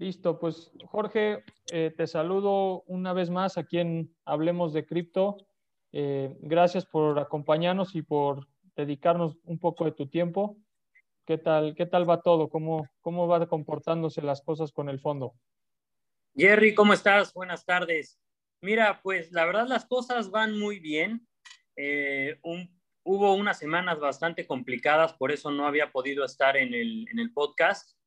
Listo, pues Jorge, eh, te saludo una vez más aquí en Hablemos de Cripto. Eh, gracias por acompañarnos y por dedicarnos un poco de tu tiempo. ¿Qué tal, qué tal va todo? ¿Cómo, ¿Cómo va comportándose las cosas con el fondo? Jerry, ¿cómo estás? Buenas tardes. Mira, pues la verdad las cosas van muy bien. Eh, hubo unas semanas bastante complicadas, por eso no había podido estar en el, en el podcast,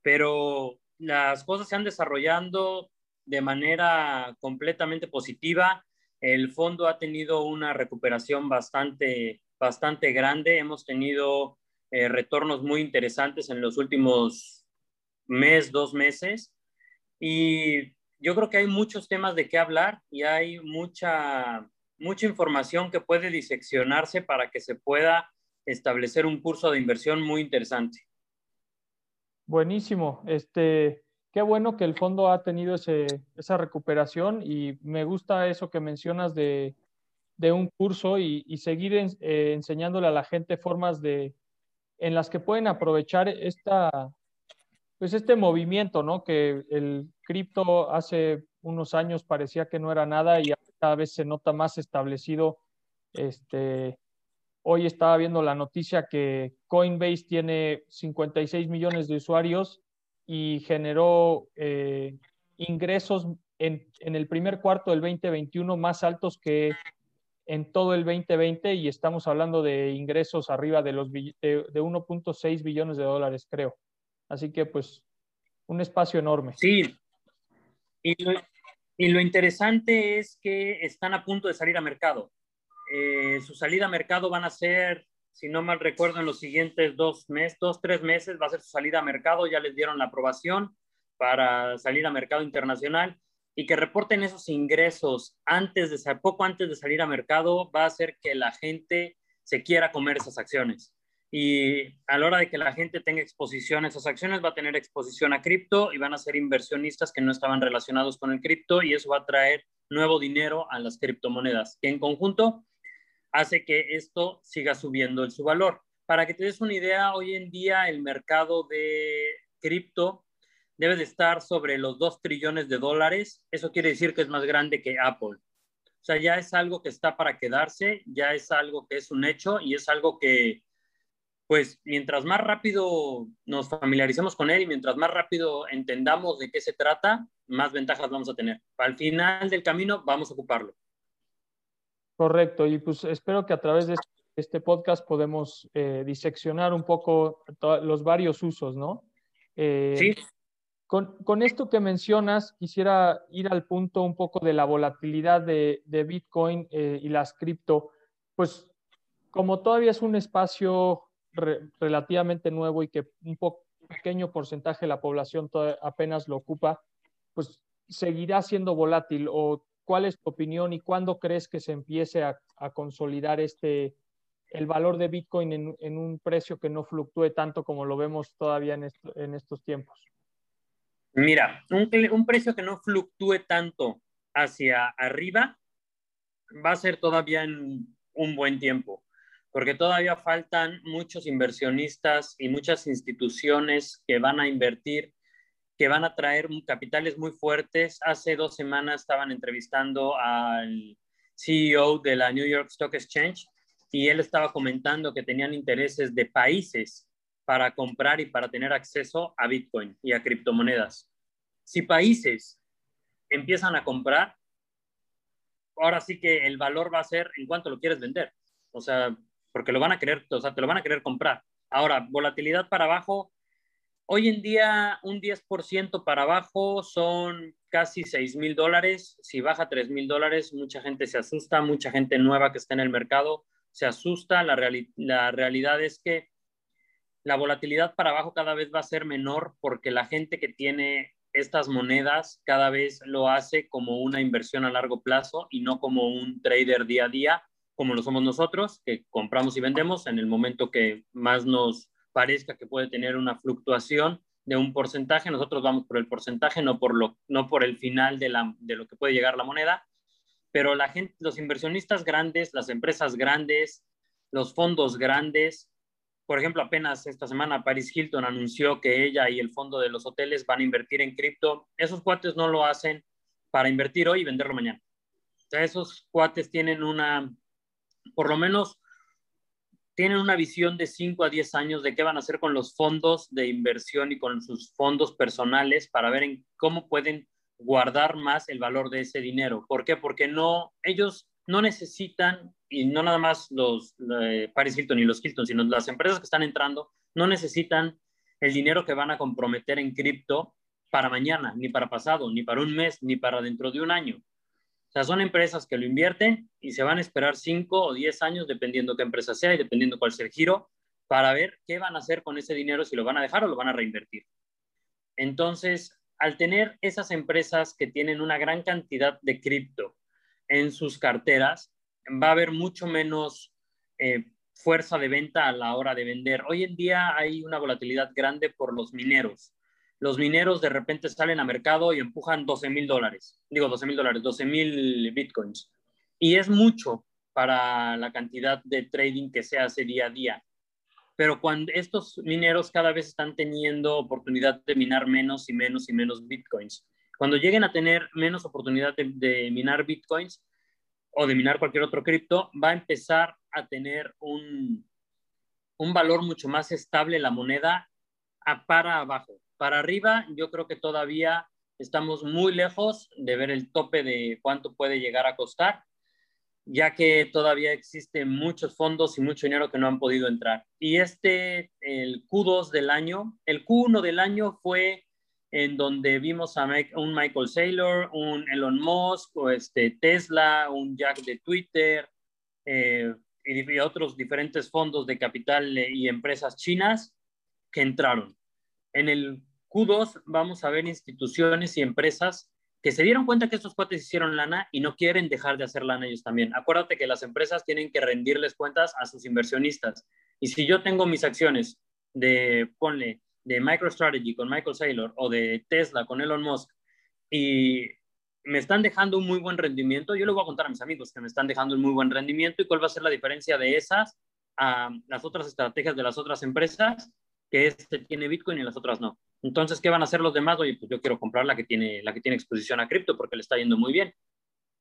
pero las cosas se han desarrollando de manera completamente positiva. El fondo ha tenido una recuperación bastante, bastante grande. Hemos tenido eh, retornos muy interesantes en los últimos mes, dos meses. Y yo creo que hay muchos temas de qué hablar y hay mucha, mucha información que puede diseccionarse para que se pueda establecer un curso de inversión muy interesante. Buenísimo. Este, qué bueno que el fondo ha tenido esa recuperación y me gusta eso que mencionas de, un curso y, seguir eh, enseñándole a la gente formas de, en las que pueden aprovechar esta, pues este movimiento, ¿no? Que el cripto hace unos años parecía que no era nada y cada vez se nota más establecido. Este, Hoy estaba viendo la noticia que Coinbase tiene 56 millones de usuarios y generó eh, ingresos en, el primer cuarto del 2021 más altos que en todo el 2020 y estamos hablando de ingresos arriba de los de, 1.6 billones de dólares, creo. Así que pues un espacio enorme. Sí. Y lo, y lo interesante es que están a punto de salir a mercado. Eh, su salida a mercado van a ser, si no mal recuerdo, en los siguientes dos meses, dos, tres meses va a ser su salida a mercado, ya les dieron la aprobación para salir a mercado internacional y que reporten esos ingresos antes de, poco antes de salir a mercado va a hacer que la gente se quiera comer esas acciones. Y a la hora de que la gente tenga exposición a esas acciones, va a tener exposición a cripto y van a ser inversionistas que no estaban relacionados con el cripto y eso va a traer nuevo dinero a las criptomonedas, que en conjunto hace que esto siga subiendo en su valor. Para que te des una idea, hoy en día el mercado de cripto debe de estar sobre los 2 trillones de dólares. Eso quiere decir que es más grande que Apple. O sea, ya es algo que está para quedarse, ya es algo que es un hecho y es algo que, pues, mientras más rápido nos familiaricemos con él y mientras más rápido entendamos de qué se trata, más ventajas vamos a tener. Al final del camino vamos a ocuparlo. Correcto, y pues espero que a través de este podcast podemos eh, diseccionar un poco los varios usos, ¿no? Eh, sí. Con, esto que mencionas, quisiera ir al punto un poco de la volatilidad de, Bitcoin eh, y las cripto. Pues como todavía es un espacio relativamente nuevo y que un poco, pequeño porcentaje de la población apenas lo ocupa, pues seguirá siendo volátil o ¿Cuál es tu opinión y cuándo crees que se empiece a, consolidar este, el valor de Bitcoin en, un precio que no fluctúe tanto como lo vemos todavía en, estos tiempos? Mira, un, precio que no fluctúe tanto hacia arriba va a ser todavía en un buen tiempo, porque todavía faltan muchos inversionistas y muchas instituciones que van a invertir que van a traer capitales muy fuertes. Hace dos semanas estaban entrevistando al CEO de la New York Stock Exchange y él estaba comentando que tenían intereses de países para comprar y para tener acceso a Bitcoin y a criptomonedas. Si países empiezan a comprar, ahora sí que el valor va a ser en cuanto lo quieres vender. O sea, porque lo van a querer, o sea, te lo van a querer comprar. Ahora, volatilidad para abajo, Hoy en día un 10% para abajo son casi 6 mil dólares. Si baja 3 mil dólares, mucha gente se asusta, mucha gente nueva que está en el mercado se asusta. La, la realidad es que la volatilidad para abajo cada vez va a ser menor porque la gente que tiene estas monedas cada vez lo hace como una inversión a largo plazo y no como un trader día a día, como lo somos nosotros, que compramos y vendemos en el momento que más nos parezca que puede tener una fluctuación de un porcentaje, nosotros vamos por el porcentaje, no por, lo, no por el final de, la, de lo que puede llegar la moneda, pero la gente, los inversionistas grandes, las empresas grandes, los fondos grandes, por ejemplo, apenas esta semana Paris Hilton anunció que ella y el fondo de los hoteles van a invertir en cripto. Esos cuates no lo hacen para invertir hoy y venderlo mañana. O sea, esos cuates tienen una, por lo menos, tienen una visión de 5 a 10 años de qué van a hacer con los fondos de inversión y con sus fondos personales para ver en cómo pueden guardar más el valor de ese dinero. ¿Por qué? Porque no, ellos no necesitan, y no nada más los eh, Paris Hilton y los Hilton, sino las empresas que están entrando, no necesitan el dinero que van a comprometer en cripto para mañana, ni para pasado, ni para un mes, ni para dentro de un año. O sea, son empresas que lo invierten y se van a esperar 5 o 10 años, dependiendo qué empresa sea y dependiendo cuál sea el giro, para ver qué van a hacer con ese dinero, si lo van a dejar o lo van a reinvertir. Entonces, al tener esas empresas que tienen una gran cantidad de cripto en sus carteras, va a haber mucho menos eh, fuerza de venta a la hora de vender. Hoy en día hay una volatilidad grande por los mineros. Los mineros de repente salen a mercado y empujan 12 mil dólares. Digo 12 mil dólares, 12 mil bitcoins. Y es mucho para la cantidad de trading que se hace día a día. Pero cuando estos mineros cada vez están teniendo oportunidad de minar menos y menos y menos bitcoins. Cuando lleguen a tener menos oportunidad de, minar bitcoins o de minar cualquier otro cripto, va a empezar a tener un, un valor mucho más estable la moneda a para abajo. Para arriba, yo creo que todavía estamos muy lejos de ver el tope de cuánto puede llegar a costar, ya que todavía existen muchos fondos y mucho dinero que no han podido entrar. Y este, el Q2 del año, el Q1 del año fue en donde vimos a un Michael Saylor, un Elon Musk, o este Tesla, un Jack de Twitter eh, y, otros diferentes fondos de capital y empresas chinas que entraron. En el Q2 vamos a ver instituciones y empresas que se dieron cuenta que estos cuates hicieron lana y no quieren dejar de hacer lana ellos también. Acuérdate que las empresas tienen que rendirles cuentas a sus inversionistas. Y si yo tengo mis acciones de, ponle, de MicroStrategy con Michael Saylor o de Tesla con Elon Musk y me están dejando un muy buen rendimiento, yo le voy a contar a mis amigos que me están dejando un muy buen rendimiento y cuál va a ser la diferencia de esas a las otras estrategias de las otras empresas, que este tiene Bitcoin y las otras no. Entonces, ¿qué van a hacer los demás? Oye, pues yo quiero comprar la que tiene, la que tiene exposición a cripto porque le está yendo muy bien.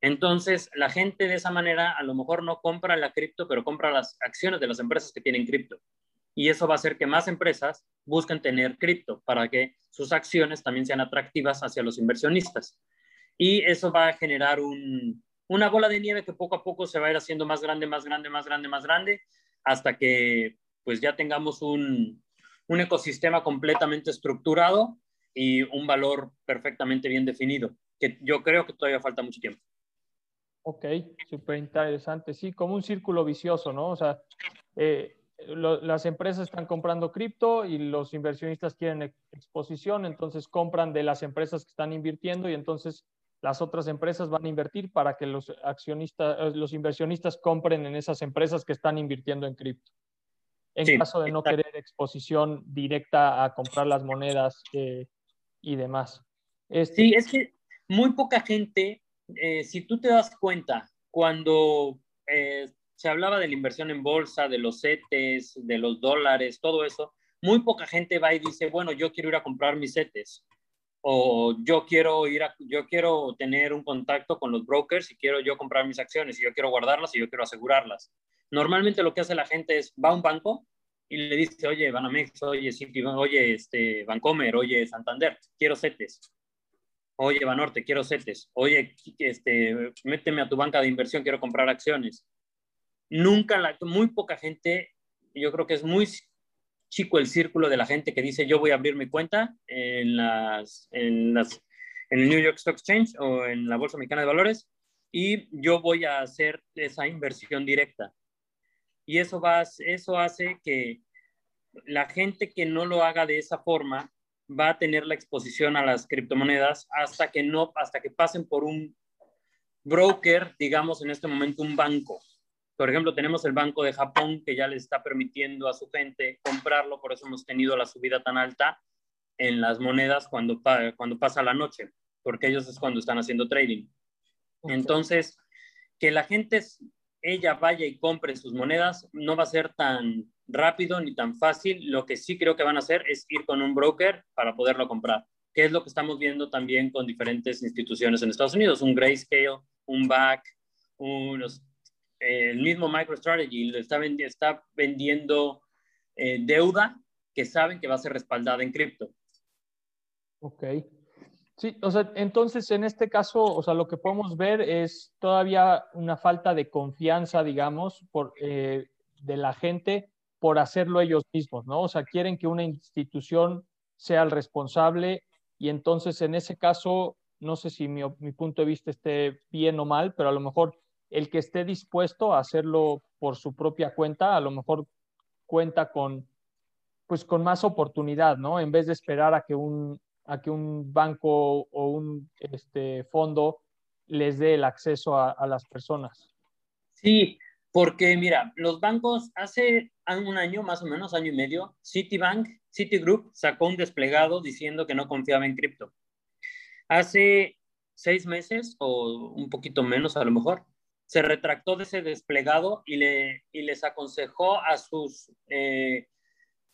Entonces, la gente de esa manera a lo mejor no compra la cripto, pero compra las acciones de las empresas que tienen cripto y eso va a hacer que más empresas busquen tener cripto para que sus acciones también sean atractivas hacia los inversionistas. Y eso va a generar una bola de nieve que poco a poco se va a ir haciendo más grande, más grande, más grande, más grande, hasta que pues ya tengamos un, un ecosistema completamente estructurado y un valor perfectamente bien definido, que yo creo que todavía falta mucho tiempo. Ok, súper interesante. Sí, como un círculo vicioso, ¿no? O sea, eh, las empresas están comprando cripto y los inversionistas quieren exposición, entonces compran de las empresas que están invirtiendo y entonces las otras empresas van a invertir para que los accionistas, eh, los inversionistas compren en esas empresas que están invirtiendo en cripto. En caso de no querer exposición directa a comprar las monedas eh, y demás. Este sí, es que muy poca gente, eh, si tú te das cuenta, cuando se hablaba de la inversión en bolsa, de los CETES, de los dólares, todo eso. Muy poca gente va y dice, bueno, yo quiero ir a comprar mis CETES o yo quiero ir a, yo quiero tener un contacto con los brokers y quiero yo comprar mis acciones y yo quiero guardarlas y yo quiero asegurarlas. Normalmente lo que hace la gente es va a un banco y le dice, oye, Banamex, oye, Citi, oye, este, Bancomer, oye, Santander, quiero CETES. Oye, Banorte, quiero CETES. Oye, este, méteme a tu banca de inversión, quiero comprar acciones nunca, la, muy poca gente, yo creo que es muy chico el círculo de la gente que dice yo voy a abrir mi cuenta en, las, en, las, en el New York Stock Exchange o en la Bolsa Mexicana de Valores y yo voy a hacer esa inversión directa. Y eso, va, eso hace que la gente que no lo haga de esa forma va a tener la exposición a las criptomonedas hasta que no, hasta que pasen por un broker, digamos en este momento un banco. Por ejemplo, tenemos el Banco de Japón que ya le está permitiendo a su gente comprarlo, por eso hemos tenido la subida tan alta en las monedas cuando, cuando pasa la noche, porque ellos es cuando están haciendo trading. Entonces, que la gente ella vaya y compre sus monedas, no va a ser tan rápido ni tan fácil. Lo que sí creo que van a hacer es ir con un broker para poderlo comprar, que es lo que estamos viendo también con diferentes instituciones en Estados Unidos, un Grayscale, un BAC, unos, el mismo MicroStrategy está, está vendiendo eh, deuda que saben que va a ser respaldada en cripto. Ok. Sí, o sea, entonces en este caso, o sea, lo que podemos ver es todavía una falta de confianza, digamos, por, eh, de la gente por hacerlo ellos mismos, ¿no? O sea, quieren que una institución sea el responsable y entonces en ese caso, no sé si mi, mi punto de vista esté bien o mal, pero a lo mejor el que esté dispuesto a hacerlo por su propia cuenta, a lo mejor cuenta con, pues, con más oportunidad, ¿no? En vez de esperar a que un, a que un banco o un este, fondo les dé el acceso a, las personas. Sí, porque mira, los bancos hace un año, más o menos, año y medio, Citibank, Citigroup sacó un desplegado diciendo que no confiaba en cripto. Hace seis meses o un poquito menos a lo mejor, se retractó de ese desplegado y, le, y les aconsejó a sus eh,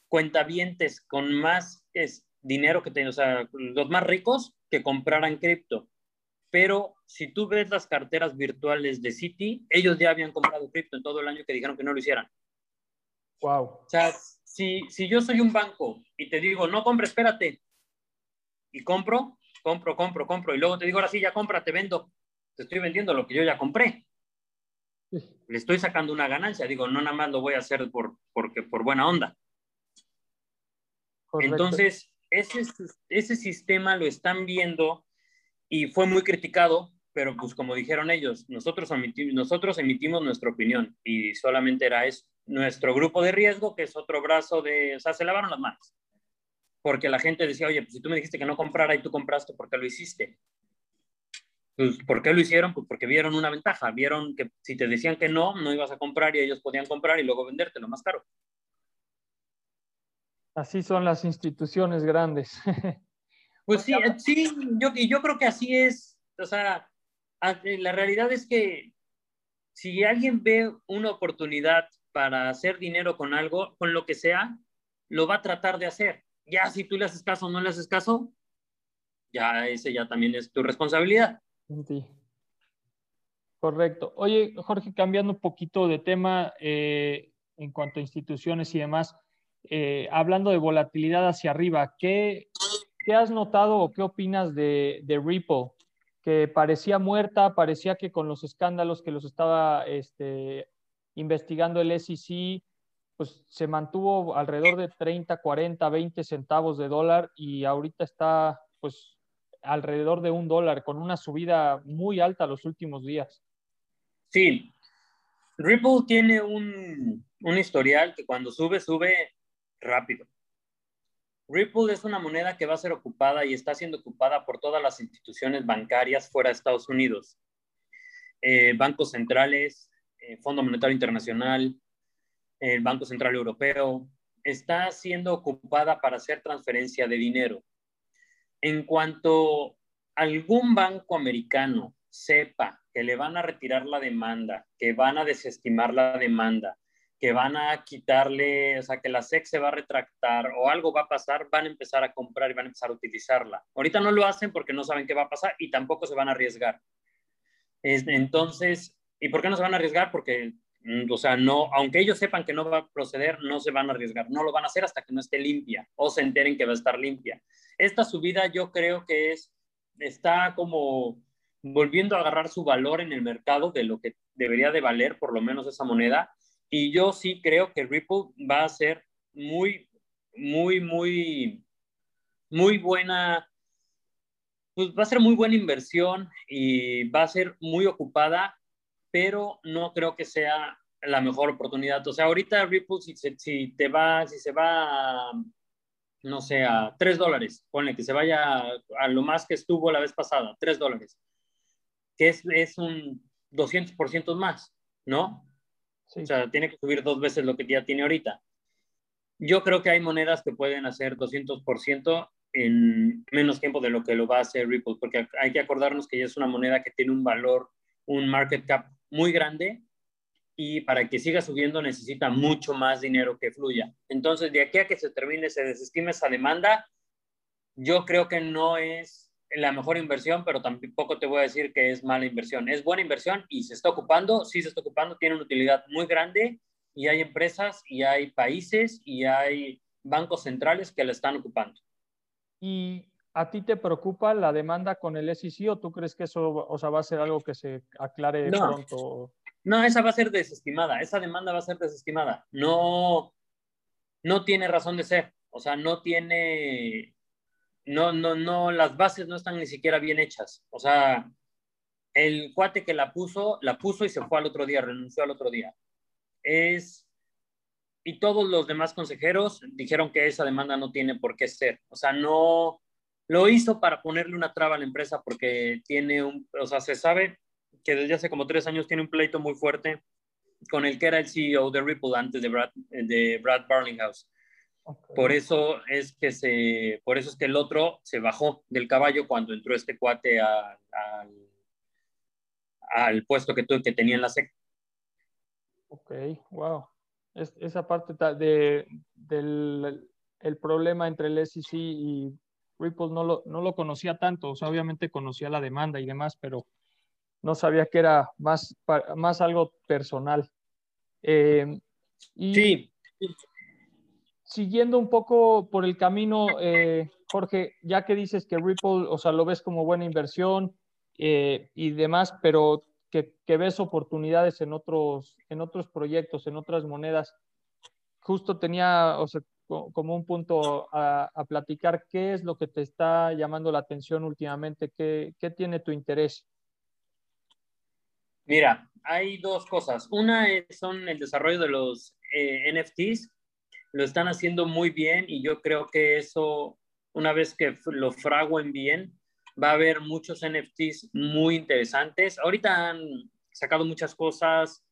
cuentavientes con más es, dinero que tienen, o sea, los más ricos, que compraran cripto. Pero si tú ves las carteras virtuales de Citi, ellos ya habían comprado cripto en todo el año que dijeron que no lo hicieran. Wow. O sea, si, si yo soy un banco y te digo, no compre, espérate, y compro, compro, compro, compro, y luego te digo, ahora sí, ya compra, te vendo, te estoy vendiendo lo que yo ya compré le estoy sacando una ganancia. Digo, no nada más lo voy a hacer por, porque, por buena onda. Entonces, ese, ese sistema lo están viendo y fue muy criticado, pero pues como dijeron ellos, nosotros, emitimos, nosotros emitimos nuestra opinión y solamente era eso. Nuestro grupo de riesgo, que es otro brazo de, o sea, se lavaron las manos. Porque la gente decía, oye, pues si tú me dijiste que no comprara y tú compraste, ¿por qué lo hiciste? Pues, ¿Por qué lo hicieron? Pues porque vieron una ventaja, vieron que si te decían que no, no ibas a comprar y ellos podían comprar y luego vendértelo más caro. Así son las instituciones grandes. Pues sí, sí, yo, creo que así es. O sea, la realidad es que si alguien ve una oportunidad para hacer dinero con algo, con lo que sea, lo va a tratar de hacer. Ya si tú le haces caso o no le haces caso, ya ese ya también es tu responsabilidad. Correcto. Oye, Jorge, cambiando un poquito de tema eh, en cuanto a instituciones y demás, eh, hablando de volatilidad hacia arriba, ¿qué, ¿qué, has notado o qué opinas de, de, Ripple? Que parecía muerta, parecía que con los escándalos que los estaba este, investigando el SEC, pues se mantuvo alrededor de 30, 40, 20 centavos de dólar y ahorita está pues alrededor de un dólar, con una subida muy alta los últimos días. Sí, Ripple tiene un, un historial que cuando sube, sube rápido. Ripple es una moneda que va a ser ocupada y está siendo ocupada por todas las instituciones bancarias fuera de Estados Unidos. Eh, bancos centrales, eh, Fondo Monetario Internacional, el Banco Central Europeo, está siendo ocupada para hacer transferencia de dinero en cuanto algún banco americano sepa que le van a retirar la demanda, que van a desestimar la demanda, que van a quitarle, o sea, que la SEC se va a retractar o algo va a pasar, van a empezar a comprar y van a empezar a utilizarla. Ahorita no lo hacen porque no saben qué va a pasar y tampoco se van a arriesgar. Entonces, ¿y por qué no se van a arriesgar? Porque Mm, o sea, no, aunque ellos sepan que no va a proceder, no se van a arriesgar, no lo van a hacer hasta que no esté limpia o se enteren que va a estar limpia. Esta subida yo creo que es, está como volviendo a agarrar su valor en el mercado de lo que debería de valer por lo menos esa moneda. Y yo sí creo que Ripple va a ser muy, muy, muy, muy buena, pues va a ser muy buena inversión y va a ser muy ocupada pero no creo que sea la mejor oportunidad. O sea, ahorita Ripple, si, si te va, si se va, no sé, a 3 dólares, ponle que se vaya a lo más que estuvo la vez pasada, 3 dólares, que es, es un 200% más, ¿no? O sea, tiene que subir dos veces lo que ya tiene ahorita. Yo creo que hay monedas que pueden hacer 200% en menos tiempo de lo que lo va a hacer Ripple, porque hay que acordarnos que ya es una moneda que tiene un valor, un market cap muy grande y para que siga subiendo necesita mucho más dinero que fluya. Entonces, de aquí a que se termine, se desestime esa demanda, yo creo que no es la mejor inversión, pero tampoco te voy a decir que es mala inversión. Es buena inversión y se está ocupando, sí se está ocupando, tiene una utilidad muy grande y hay empresas y hay países y hay bancos centrales que la están ocupando. ¿Y a ti te preocupa la demanda con el SEC o tú crees que eso o sea, va a ser algo que se aclare pronto? No, esa va a ser desestimada, esa demanda va a ser desestimada. No, no tiene razón de ser, o sea, no tiene, no, no, no, las bases no están ni siquiera bien hechas. O sea, el cuate que la puso, la puso y se fue al otro día, renunció al otro día. Es y todos los demás consejeros dijeron que esa demanda no tiene por qué ser. O sea, no lo hizo para ponerle una traba a la empresa porque tiene un, o sea, se sabe que desde hace como tres años tiene un pleito muy fuerte con el que era el CEO de Ripple antes de Brad, de Brad Barlinghouse. Por eso es que se, por eso es que el otro se bajó del caballo cuando entró este cuate al, al puesto que, que tenía en la SEC. Ok, wow esa parte de, del el problema entre el SEC y Ripple no lo, no lo conocía tanto, o sea, obviamente conocía la demanda y demás, pero no sabía que era más, más algo personal. Eh, y sí. Siguiendo un poco por el camino, eh, Jorge, ya que dices que Ripple, o sea, lo ves como buena inversión eh, y demás, pero que, ves oportunidades en otros, en otros proyectos, en otras monedas. Justo tenía, o sea, como un punto a, platicar, ¿qué es lo que te está llamando la atención últimamente? ¿Qué, tiene tu interés? Mira, hay dos cosas. Una es, son el desarrollo de los eh, NFTs. Lo están haciendo muy bien y yo creo que eso, una vez que lo fraguen bien, va a haber muchos NFTs muy interesantes. Ahorita han sacado muchas cosas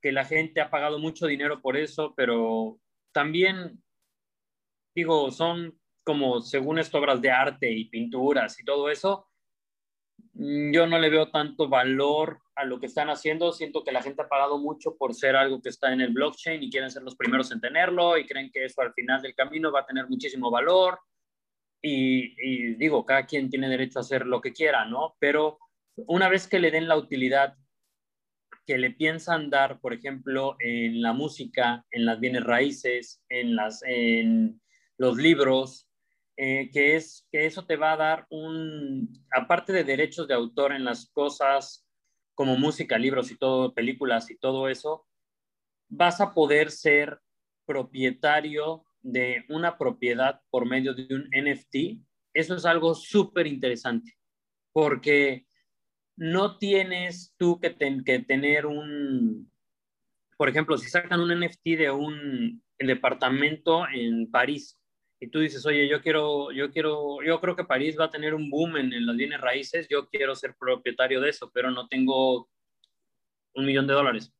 que la gente ha pagado mucho dinero por eso, pero también, digo, son como según esto obras de arte y pinturas y todo eso. Yo no le veo tanto valor a lo que están haciendo. Siento que la gente ha pagado mucho por ser algo que está en el blockchain y quieren ser los primeros en tenerlo y creen que eso al final del camino va a tener muchísimo valor y, digo, cada quien tiene derecho a hacer lo que quiera, ¿no? Pero una vez que le den la utilidad que le piensan dar, por ejemplo, en la música, en las bienes raíces, en los libros, eh, que es que eso te va a dar un, aparte de derechos de autor en las cosas como música, libros y todo, películas y todo eso, vas a poder ser propietario de una propiedad por medio de un NFT, eso es algo súper interesante, porque no tienes tú que, que, tener un, por ejemplo, si sacan un NFT de un departamento en París y tú dices, oye, yo quiero, yo quiero, yo creo que París va a tener un boom en, en las bienes raíces, yo quiero ser propietario de eso, pero no tengo un millón de dólares,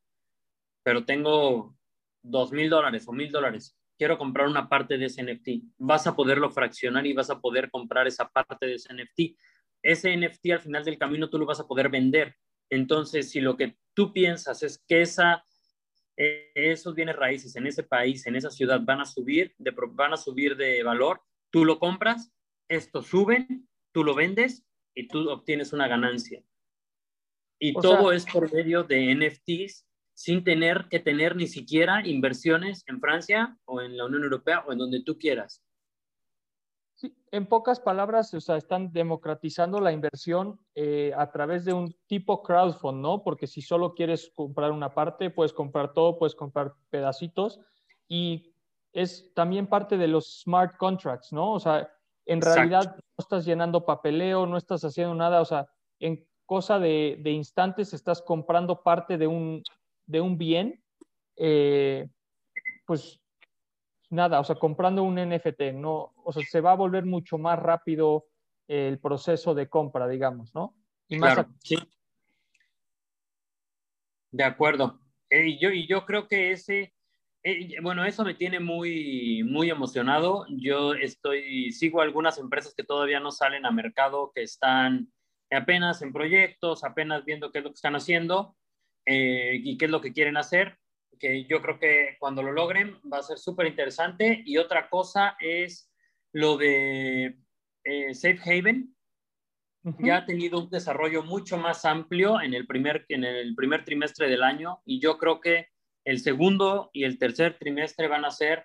pero tengo dos mil dólares o mil dólares quiero comprar una parte de ese NFT. Vas a poderlo fraccionar y vas a poder comprar esa parte de ese NFT. Ese NFT al final del camino tú lo vas a poder vender. Entonces, si lo que tú piensas es que esa, esos bienes raíces en ese país, en esa ciudad van a subir, de, van a subir de valor, tú lo compras, esto sube, tú lo vendes y tú obtienes una ganancia. Y todo es por medio de NFTs sin tener que tener ni siquiera inversiones en Francia o en la Unión Europea o en donde tú quieras. Sí, en pocas palabras, o sea, están democratizando la inversión eh, a través de un tipo crowdfund, ¿no? Porque si solo quieres comprar una parte, puedes comprar todo, puedes comprar pedacitos y es también parte de los smart contracts, ¿no? O sea, en realidad no estás llenando papeleo, no estás haciendo nada, o sea, en cosa de, de instantes estás comprando parte de un, de un bien, eh, pues nada, o sea, comprando un NFT, no, o sea, se va a volver mucho más rápido el proceso de compra, digamos, ¿no? Y más claro, sí. De acuerdo. Eh, y, yo, y yo creo que ese, eh, bueno, eso me tiene muy, muy emocionado. Yo estoy, sigo algunas empresas que todavía no salen a mercado, que están apenas en proyectos, apenas viendo qué es lo que están haciendo, eh, y qué es lo que quieren hacer, que yo creo que cuando lo logren va a ser súper interesante. Y otra cosa es lo de eh, Safe Haven. Ya ha tenido un desarrollo mucho más amplio en el, primer, en el primer trimestre del año y yo creo que el segundo y el tercer trimestre van a ser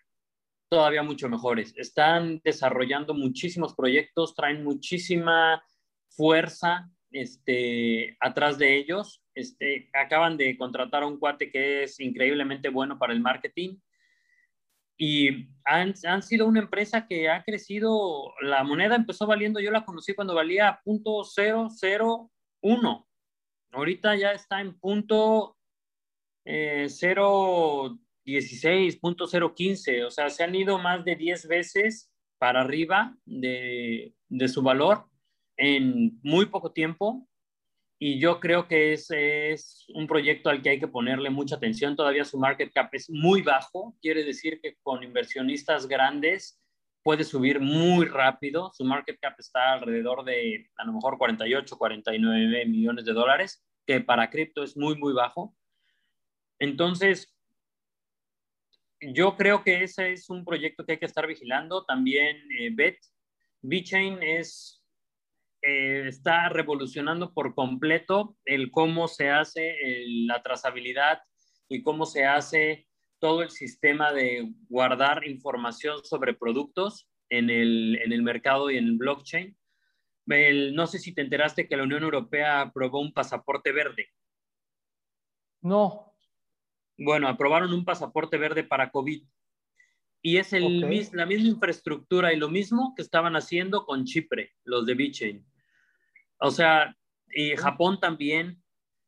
todavía mucho mejores. Están desarrollando muchísimos proyectos, traen muchísima fuerza este, atrás de ellos. Este, acaban de contratar a un cuate que es increíblemente bueno para el marketing. Y han, han, sido una empresa que ha crecido, la moneda empezó valiendo, yo la conocí cuando valía punto .001, ahorita ya está en punto eh, 0.16, punto .015, o sea, se han ido más de 10 veces para arriba de, de su valor en muy poco tiempo y yo creo que ese es un proyecto al que hay que ponerle mucha atención. Todavía su market cap es muy bajo, quiere decir que con inversionistas grandes puede subir muy rápido. Su market cap está alrededor de a lo mejor 48, 49 millones de dólares, que para cripto es muy, muy bajo. Entonces, yo creo que ese es un proyecto que hay que estar vigilando. También eh, BET, VeChain es eh, está revolucionando por completo el cómo se hace la trazabilidad y cómo se hace todo el sistema de guardar información sobre productos en el, en el mercado y en el blockchain. no sé si te enteraste que la Unión Europea aprobó un pasaporte verde. No. Bueno, aprobaron un pasaporte verde para COVID. Y es el, la misma infraestructura y lo mismo que estaban haciendo con Chipre, los de VeChain. O sea, y Japón también,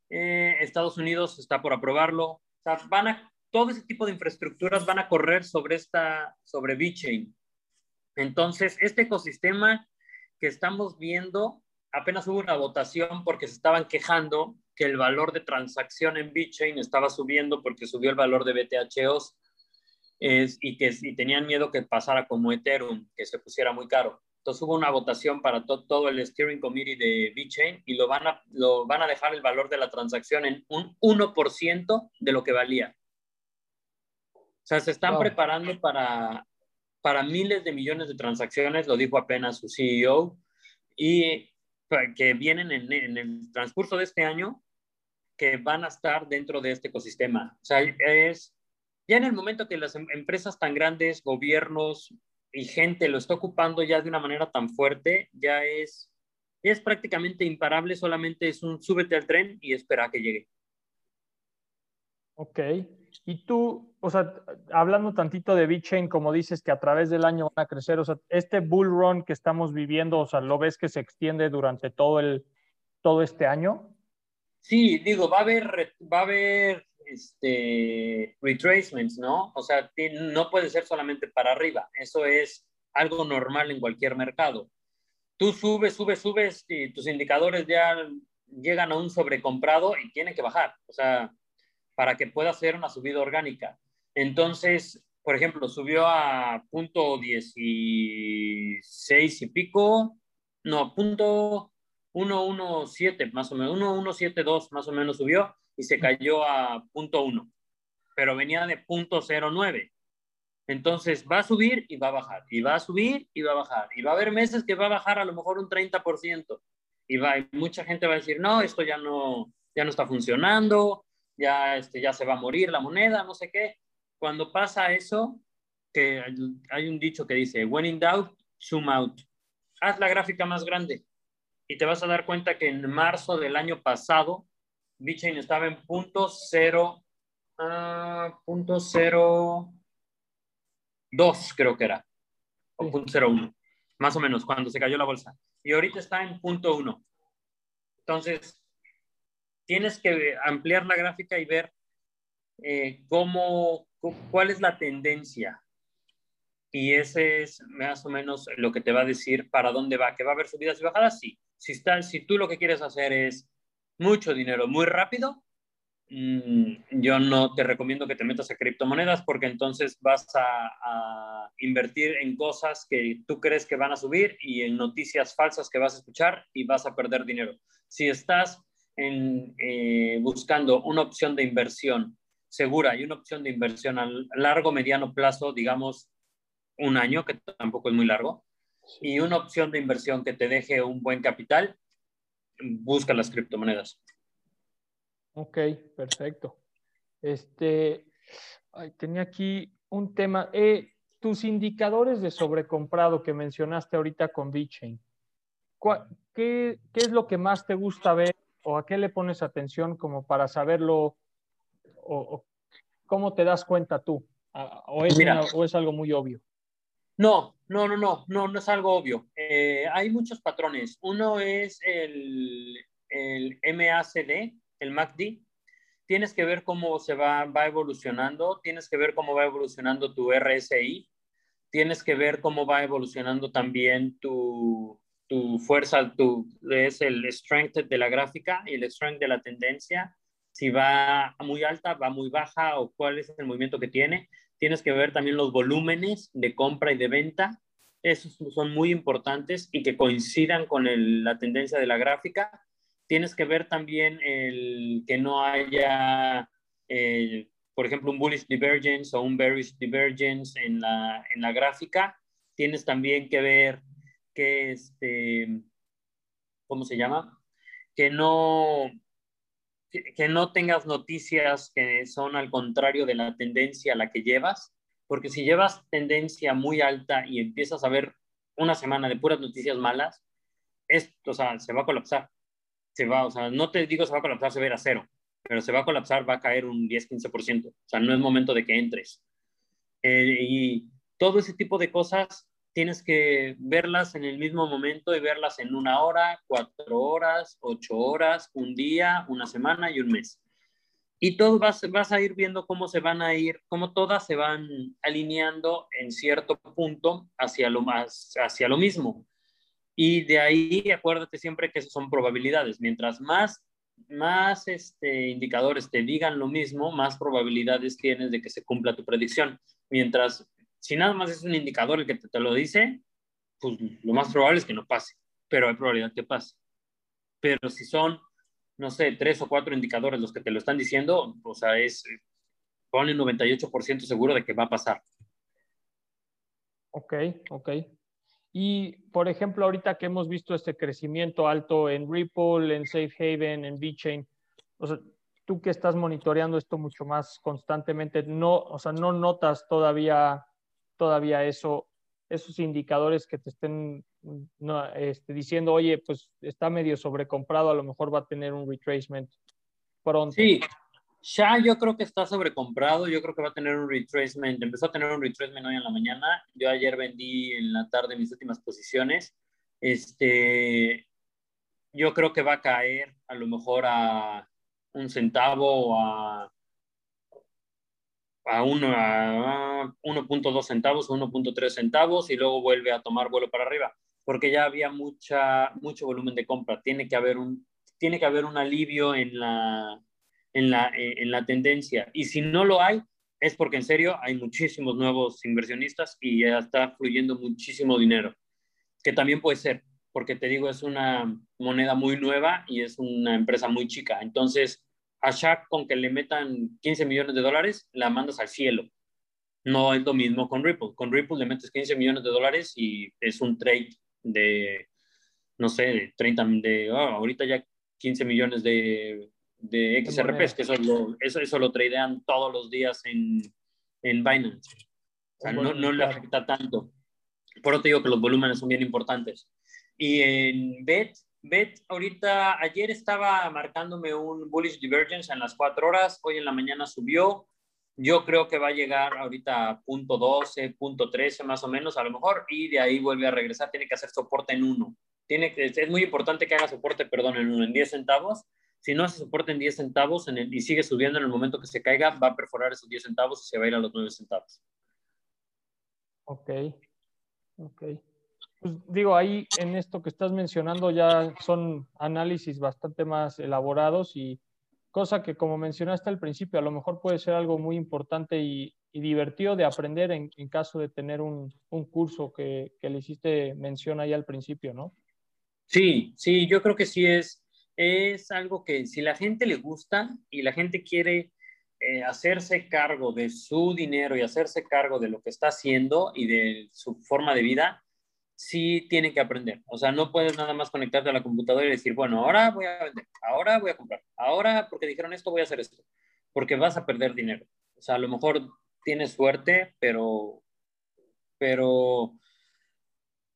eh, Estados Unidos está por aprobarlo. O sea, van a, todo ese tipo de infraestructuras van a correr sobre esta, sobre VeChain. Entonces, este ecosistema que estamos viendo, apenas hubo una votación porque se estaban quejando que el valor de transacción en VeChain estaba subiendo porque subió el valor de BTHOs es, y que y tenían miedo que pasara como Ethereum, que se pusiera muy caro. Entonces hubo una votación para todo el steering committee de VeChain y lo van, a, lo van a dejar el valor de la transacción en un 1% de lo que valía. O sea, se están preparando para, para miles de millones de transacciones, lo dijo apenas su CEO, y que vienen en, en, el transcurso de este año, que van a estar dentro de este ecosistema. O sea, es ya en el momento que las em, empresas tan grandes, gobiernos, y gente lo está ocupando ya de una manera tan fuerte, ya es, es prácticamente imparable, solamente es un súbete al tren y espera a que llegue. Ok. Y tú, o sea, hablando tantito de BitChain, como dices que a través del año van a crecer, o sea, este bull run que estamos viviendo, o sea, ¿lo ves que se extiende durante todo, el, todo este año? Sí, digo, va a haber, va a haber este, retracements, ¿no? O sea, no puede ser solamente para arriba. Eso es algo normal en cualquier mercado. Tú subes, subes, subes y tus indicadores ya llegan a un sobrecomprado y tienen que bajar. O sea, para que pueda ser una subida orgánica. Entonces, por ejemplo, subió a punto 16 y pico, no, punto 117 más o menos, 1172 más o menos subió y se cayó a punto uno, pero venía de punto 09. Entonces va a subir y va a bajar, y va a subir y va a bajar, y va a haber meses que va a bajar a lo mejor un 30%, y, va, mucha gente va a decir, no, esto ya no, ya no está funcionando, ya, este, ya se va a morir la moneda, no sé qué. Cuando pasa eso, que hay un dicho que dice, when in doubt, zoom out. Haz la gráfica más grande y te vas a dar cuenta que en marzo del año pasado Bitcoin estaba en punto cero, uh, punto cero dos, creo que era, o punto cero uno, más o menos, cuando se cayó la bolsa. Y ahorita está en punto uno. Entonces, tienes que ampliar la gráfica y ver eh, cómo, cuál es la tendencia. Y ese es más o menos lo que te va a decir para dónde va, que va a haber subidas y bajadas, sí. Si, está, si tú lo que quieres hacer es mucho dinero muy rápido, mm, yo no te recomiendo que te metas a criptomonedas porque entonces vas a, invertir en cosas que tú crees que van a subir y en noticias falsas que vas a escuchar y vas a perder dinero. Si estás en, eh, buscando una opción de inversión segura y una opción de inversión a largo, mediano plazo, digamos un año, que tampoco es muy largo, y una opción de inversión que te deje un buen capital, busca las criptomonedas. Ok, perfecto. Este, tenía aquí un tema. Eh, tus indicadores de sobrecomprado que mencionaste ahorita con VeChain, ¿qué, ¿qué es lo que más te gusta ver o a qué le pones atención como para saberlo o, cómo te das cuenta tú? ¿O es, o es algo muy obvio? No, no, no, no, no, no es algo obvio. Eh, hay muchos patrones. Uno es el, el MACD, el MACD. Tienes que ver cómo se va, va evolucionando, tienes que ver cómo va evolucionando tu RSI, tienes que ver cómo va evolucionando también tu, tu fuerza, tu, es el strength de la gráfica y el strength de la tendencia, si va muy alta, va muy baja o cuál es el movimiento que tiene. Tienes que ver también los volúmenes de compra y de venta. Esos son muy importantes y que coincidan con la tendencia de la gráfica. Tienes que ver también el que no haya, eh, por ejemplo, un bullish divergence o un bearish divergence en la, en la gráfica. Tienes también que ver que, este, ¿cómo se llama? Que no, que, no tengas noticias que son al contrario de la tendencia a la que llevas, porque si llevas tendencia muy alta y empiezas a ver una semana de puras noticias malas, esto, o sea, se va a colapsar. Se va, o sea, no te digo se va a colapsar, se va a cero, pero se va a colapsar, va a caer un 10-15%. O sea, no es momento de que entres. Eh, y todo ese tipo de cosas tienes que verlas en el mismo momento y verlas en una hora, cuatro horas, ocho horas, un día, una semana y un mes. Y todo vas, vas a ir viendo cómo se van a ir, cómo todas se van alineando en cierto punto hacia lo, más, hacia lo mismo. Y de ahí acuérdate siempre que son probabilidades. Mientras más, más este, indicadores te digan lo mismo, más probabilidades tienes de que se cumpla tu predicción. Mientras si nada más es un indicador el que te, lo dice, pues lo más probable es que no pase, pero hay probabilidad que pase. Pero si son, no sé, tres o cuatro indicadores los que te lo están diciendo, o sea, es, pone 98% seguro de que va a pasar. Ok, ok. Y, por ejemplo, ahorita que hemos visto este crecimiento alto en Ripple, en Safe Haven, en VeChain, o sea, tú que estás monitoreando esto mucho más constantemente, no, o sea, no notas todavía todavía eso, esos indicadores que te estén este, diciendo, oye, pues está medio sobrecomprado, a lo mejor va a tener un retracement pronto. Sí, ya yo creo que está sobrecomprado, yo creo que va a tener un retracement, empezó a tener un retracement hoy en la mañana, yo ayer vendí en la tarde mis últimas posiciones, este, yo creo que va a caer a lo mejor a un centavo o a a 1.2 centavos o 1.3 centavos y luego vuelve a tomar vuelo para arriba, porque ya había mucha, mucho volumen de compra. Tiene que haber un, tiene que haber un alivio en la, en, la, en la tendencia. Y si no lo hay, es porque en serio hay muchísimos nuevos inversionistas y ya está fluyendo muchísimo dinero, que también puede ser, porque te digo, es una moneda muy nueva y es una empresa muy chica. Entonces, a Shaq con que le metan 15 millones de dólares, la mandas al cielo. No es lo mismo con Ripple. Con Ripple le metes 15 millones de dólares y es un trade de, no sé, de 30, de, ah, ahorita ya 15 millones de, de XRPs, que eso lo, eso, eso lo tradean todos los días en, en Binance. O sea, no, no le afecta tanto. Por eso te digo que los volúmenes son bien importantes. Y en BET, Bet, ahorita, ayer estaba marcándome un bullish divergence en las cuatro horas, hoy en la mañana subió. Yo creo que va a llegar ahorita a punto 12, punto 13 más o menos, a lo mejor, y de ahí vuelve a regresar. Tiene que hacer soporte en uno. Tiene que, es muy importante que haga soporte, perdón, en uno, en 10 centavos. Si no hace soporte en 10 centavos y sigue subiendo en el momento que se caiga, va a perforar esos 10 centavos y se va a ir a los 9 centavos. Ok, ok. Pues digo, ahí en esto que estás mencionando ya son análisis bastante más elaborados y cosa que como mencionaste al principio, a lo mejor puede ser algo muy importante y, divertido de aprender en, caso de tener un, curso que, le hiciste mención ahí al principio, ¿no? Sí, sí, yo creo que sí es, es algo que si la gente le gusta y la gente quiere eh, hacerse cargo de su dinero y hacerse cargo de lo que está haciendo y de su forma de vida, sí tiene que aprender. O sea, no puedes nada más conectarte a la computadora y decir, bueno, ahora voy a vender, ahora voy a comprar, ahora porque dijeron esto voy a hacer esto, porque vas a perder dinero. O sea, a lo mejor tienes suerte, pero, pero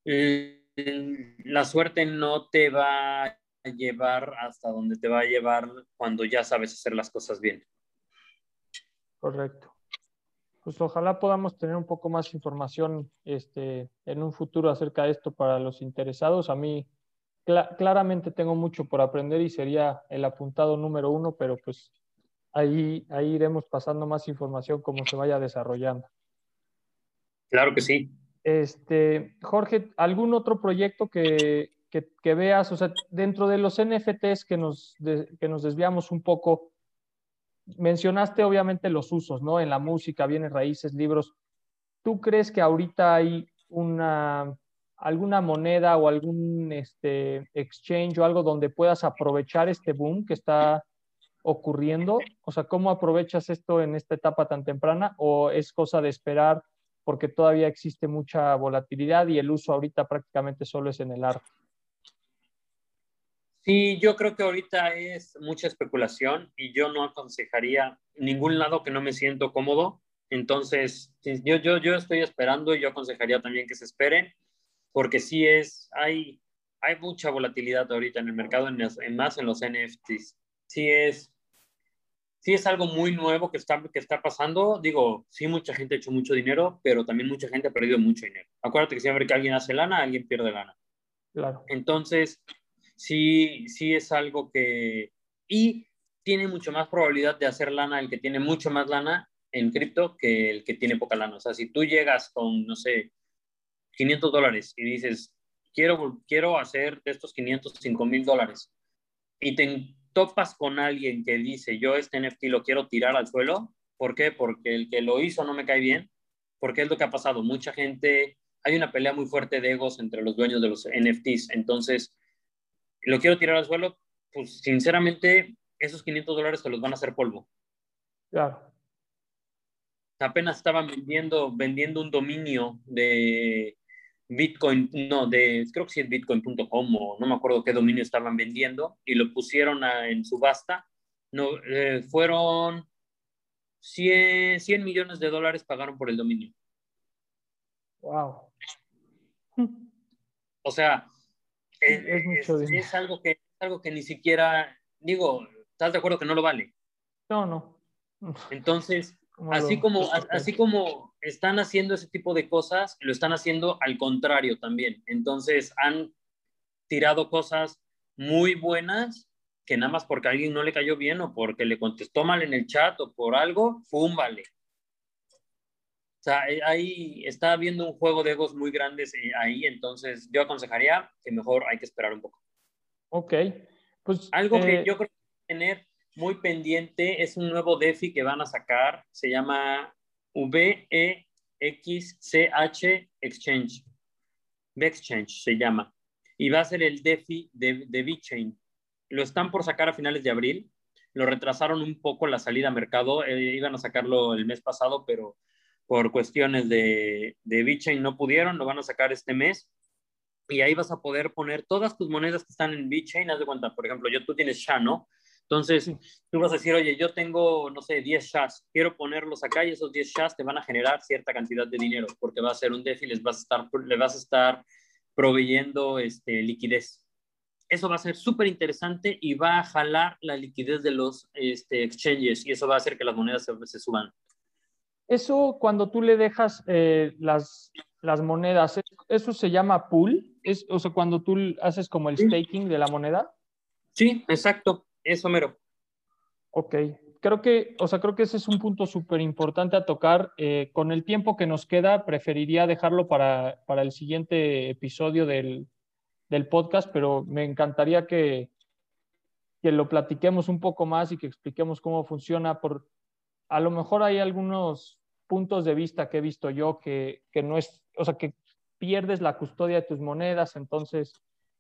la suerte no te va a llevar hasta donde te va a llevar cuando ya sabes hacer las cosas bien. Correcto. Pues ojalá podamos tener un poco más información este, en un futuro acerca de esto para los interesados. A mí claramente tengo mucho por aprender y sería el apuntado número uno, pero pues ahí, ahí iremos pasando más información como se vaya desarrollando. Claro que sí. Este, Jorge, ¿algún otro proyecto que, que, veas? O sea, dentro de los NFTs que nos, que nos desviamos un poco, mencionaste obviamente los usos, ¿no? En la música, bienes raíces, libros. ¿Tú crees que ahorita hay una, alguna moneda o algún este, exchange o algo donde puedas aprovechar este boom que está ocurriendo? O sea, ¿cómo aprovechas esto en esta etapa tan temprana o es cosa de esperar porque todavía existe mucha volatilidad y el uso ahorita prácticamente solo es en el arte? Sí, yo creo que ahorita es mucha especulación y yo no aconsejaría ningún lado que no me siento cómodo. Entonces, yo, yo, yo estoy esperando y yo aconsejaría también que se esperen, porque sí es, hay, hay mucha volatilidad ahorita en el mercado, en, en más en los NFTs. Sí es, sí es algo muy nuevo que está, que está pasando. Digo, sí, mucha gente ha hecho mucho dinero, pero también mucha gente ha perdido mucho dinero. Acuérdate que siempre que alguien hace lana, alguien pierde lana. Claro. Entonces, sí, sí es algo que... Y tiene mucho más probabilidad de hacer lana el que tiene mucho más lana en cripto que el que tiene poca lana. O sea, si tú llegas con, no sé, 500 dólares y dices, quiero, quiero hacer de estos 500 5 mil dólares y te topas con alguien que dice, yo este NFT lo quiero tirar al suelo, ¿por qué? Porque el que lo hizo no me cae bien, porque es lo que ha pasado. Mucha gente, hay una pelea muy fuerte de egos entre los dueños de los NFTs, entonces lo quiero tirar al suelo, pues sinceramente esos 500 dólares te los van a hacer polvo. Claro. Apenas estaban vendiendo, vendiendo un dominio de Bitcoin, no, de, creo que sí es bitcoin.com o no me acuerdo qué dominio estaban vendiendo y lo pusieron en subasta. No, eh, fueron 100, 100 millones de dólares pagaron por el dominio. Wow. O sea, es, algo que, algo que ni siquiera, digo, ¿estás de acuerdo que no lo vale? No, no. Entonces, así como, así como están haciendo ese tipo de cosas, lo están haciendo al contrario también. Entonces, han tirado cosas muy buenas que nada más porque a alguien no le cayó bien o porque le contestó mal en el chat o por algo, ¡pum! O sea, eh, ahí está habiendo un juego de egos muy grandes eh, ahí, entonces yo aconsejaría que mejor hay que esperar un poco. Ok, pues... Algo que eh, yo creo que tener muy pendiente es un nuevo DeFi que van a sacar, se llama VEXCH Exchange. VEXChange se llama. Y va a ser el DeFi de, de VeChain. Lo están por sacar a finales de abril. Lo retrasaron un poco la salida a mercado. iban a sacarlo el mes pasado, pero por cuestiones de, de BitChain no pudieron, lo van a sacar este mes. Y ahí vas a poder poner todas tus monedas que están en BitChain. Haz de cuenta, por ejemplo, yo, tú tienes SHA, ¿no? Entonces, tú vas a decir, oye, yo tengo, no sé, 10 SHAs, quiero ponerlos acá y esos 10 SHAs te van a generar cierta cantidad de dinero porque va a ser un DeFi, les vas a estar, le vas a estar proveyendo este, liquidez. Eso va a ser súper interesante y va a jalar la liquidez de los este, exchanges y eso va a hacer que las monedas se, se suban. Eso cuando tú le dejas eh, las, las monedas, ¿eso se llama pool? ¿Es, o sea, cuando tú haces como el staking de la moneda. Sí, exacto, eso mero. Ok, creo que, o sea, creo que ese es un punto súper importante a tocar. Eh, con el tiempo que nos queda, preferiría dejarlo para, para el siguiente episodio del, del, podcast, pero me encantaría que, que lo platiquemos un poco más y que expliquemos cómo funciona por, a lo mejor hay algunos puntos de vista que he visto yo que, no es, o sea, que pierdes la custodia de tus monedas, entonces,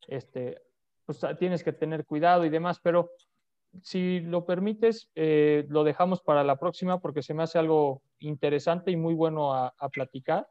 este, pues tienes que tener cuidado y demás, pero si lo permites, eh, lo dejamos para la próxima porque se me hace algo interesante y muy bueno a, platicar.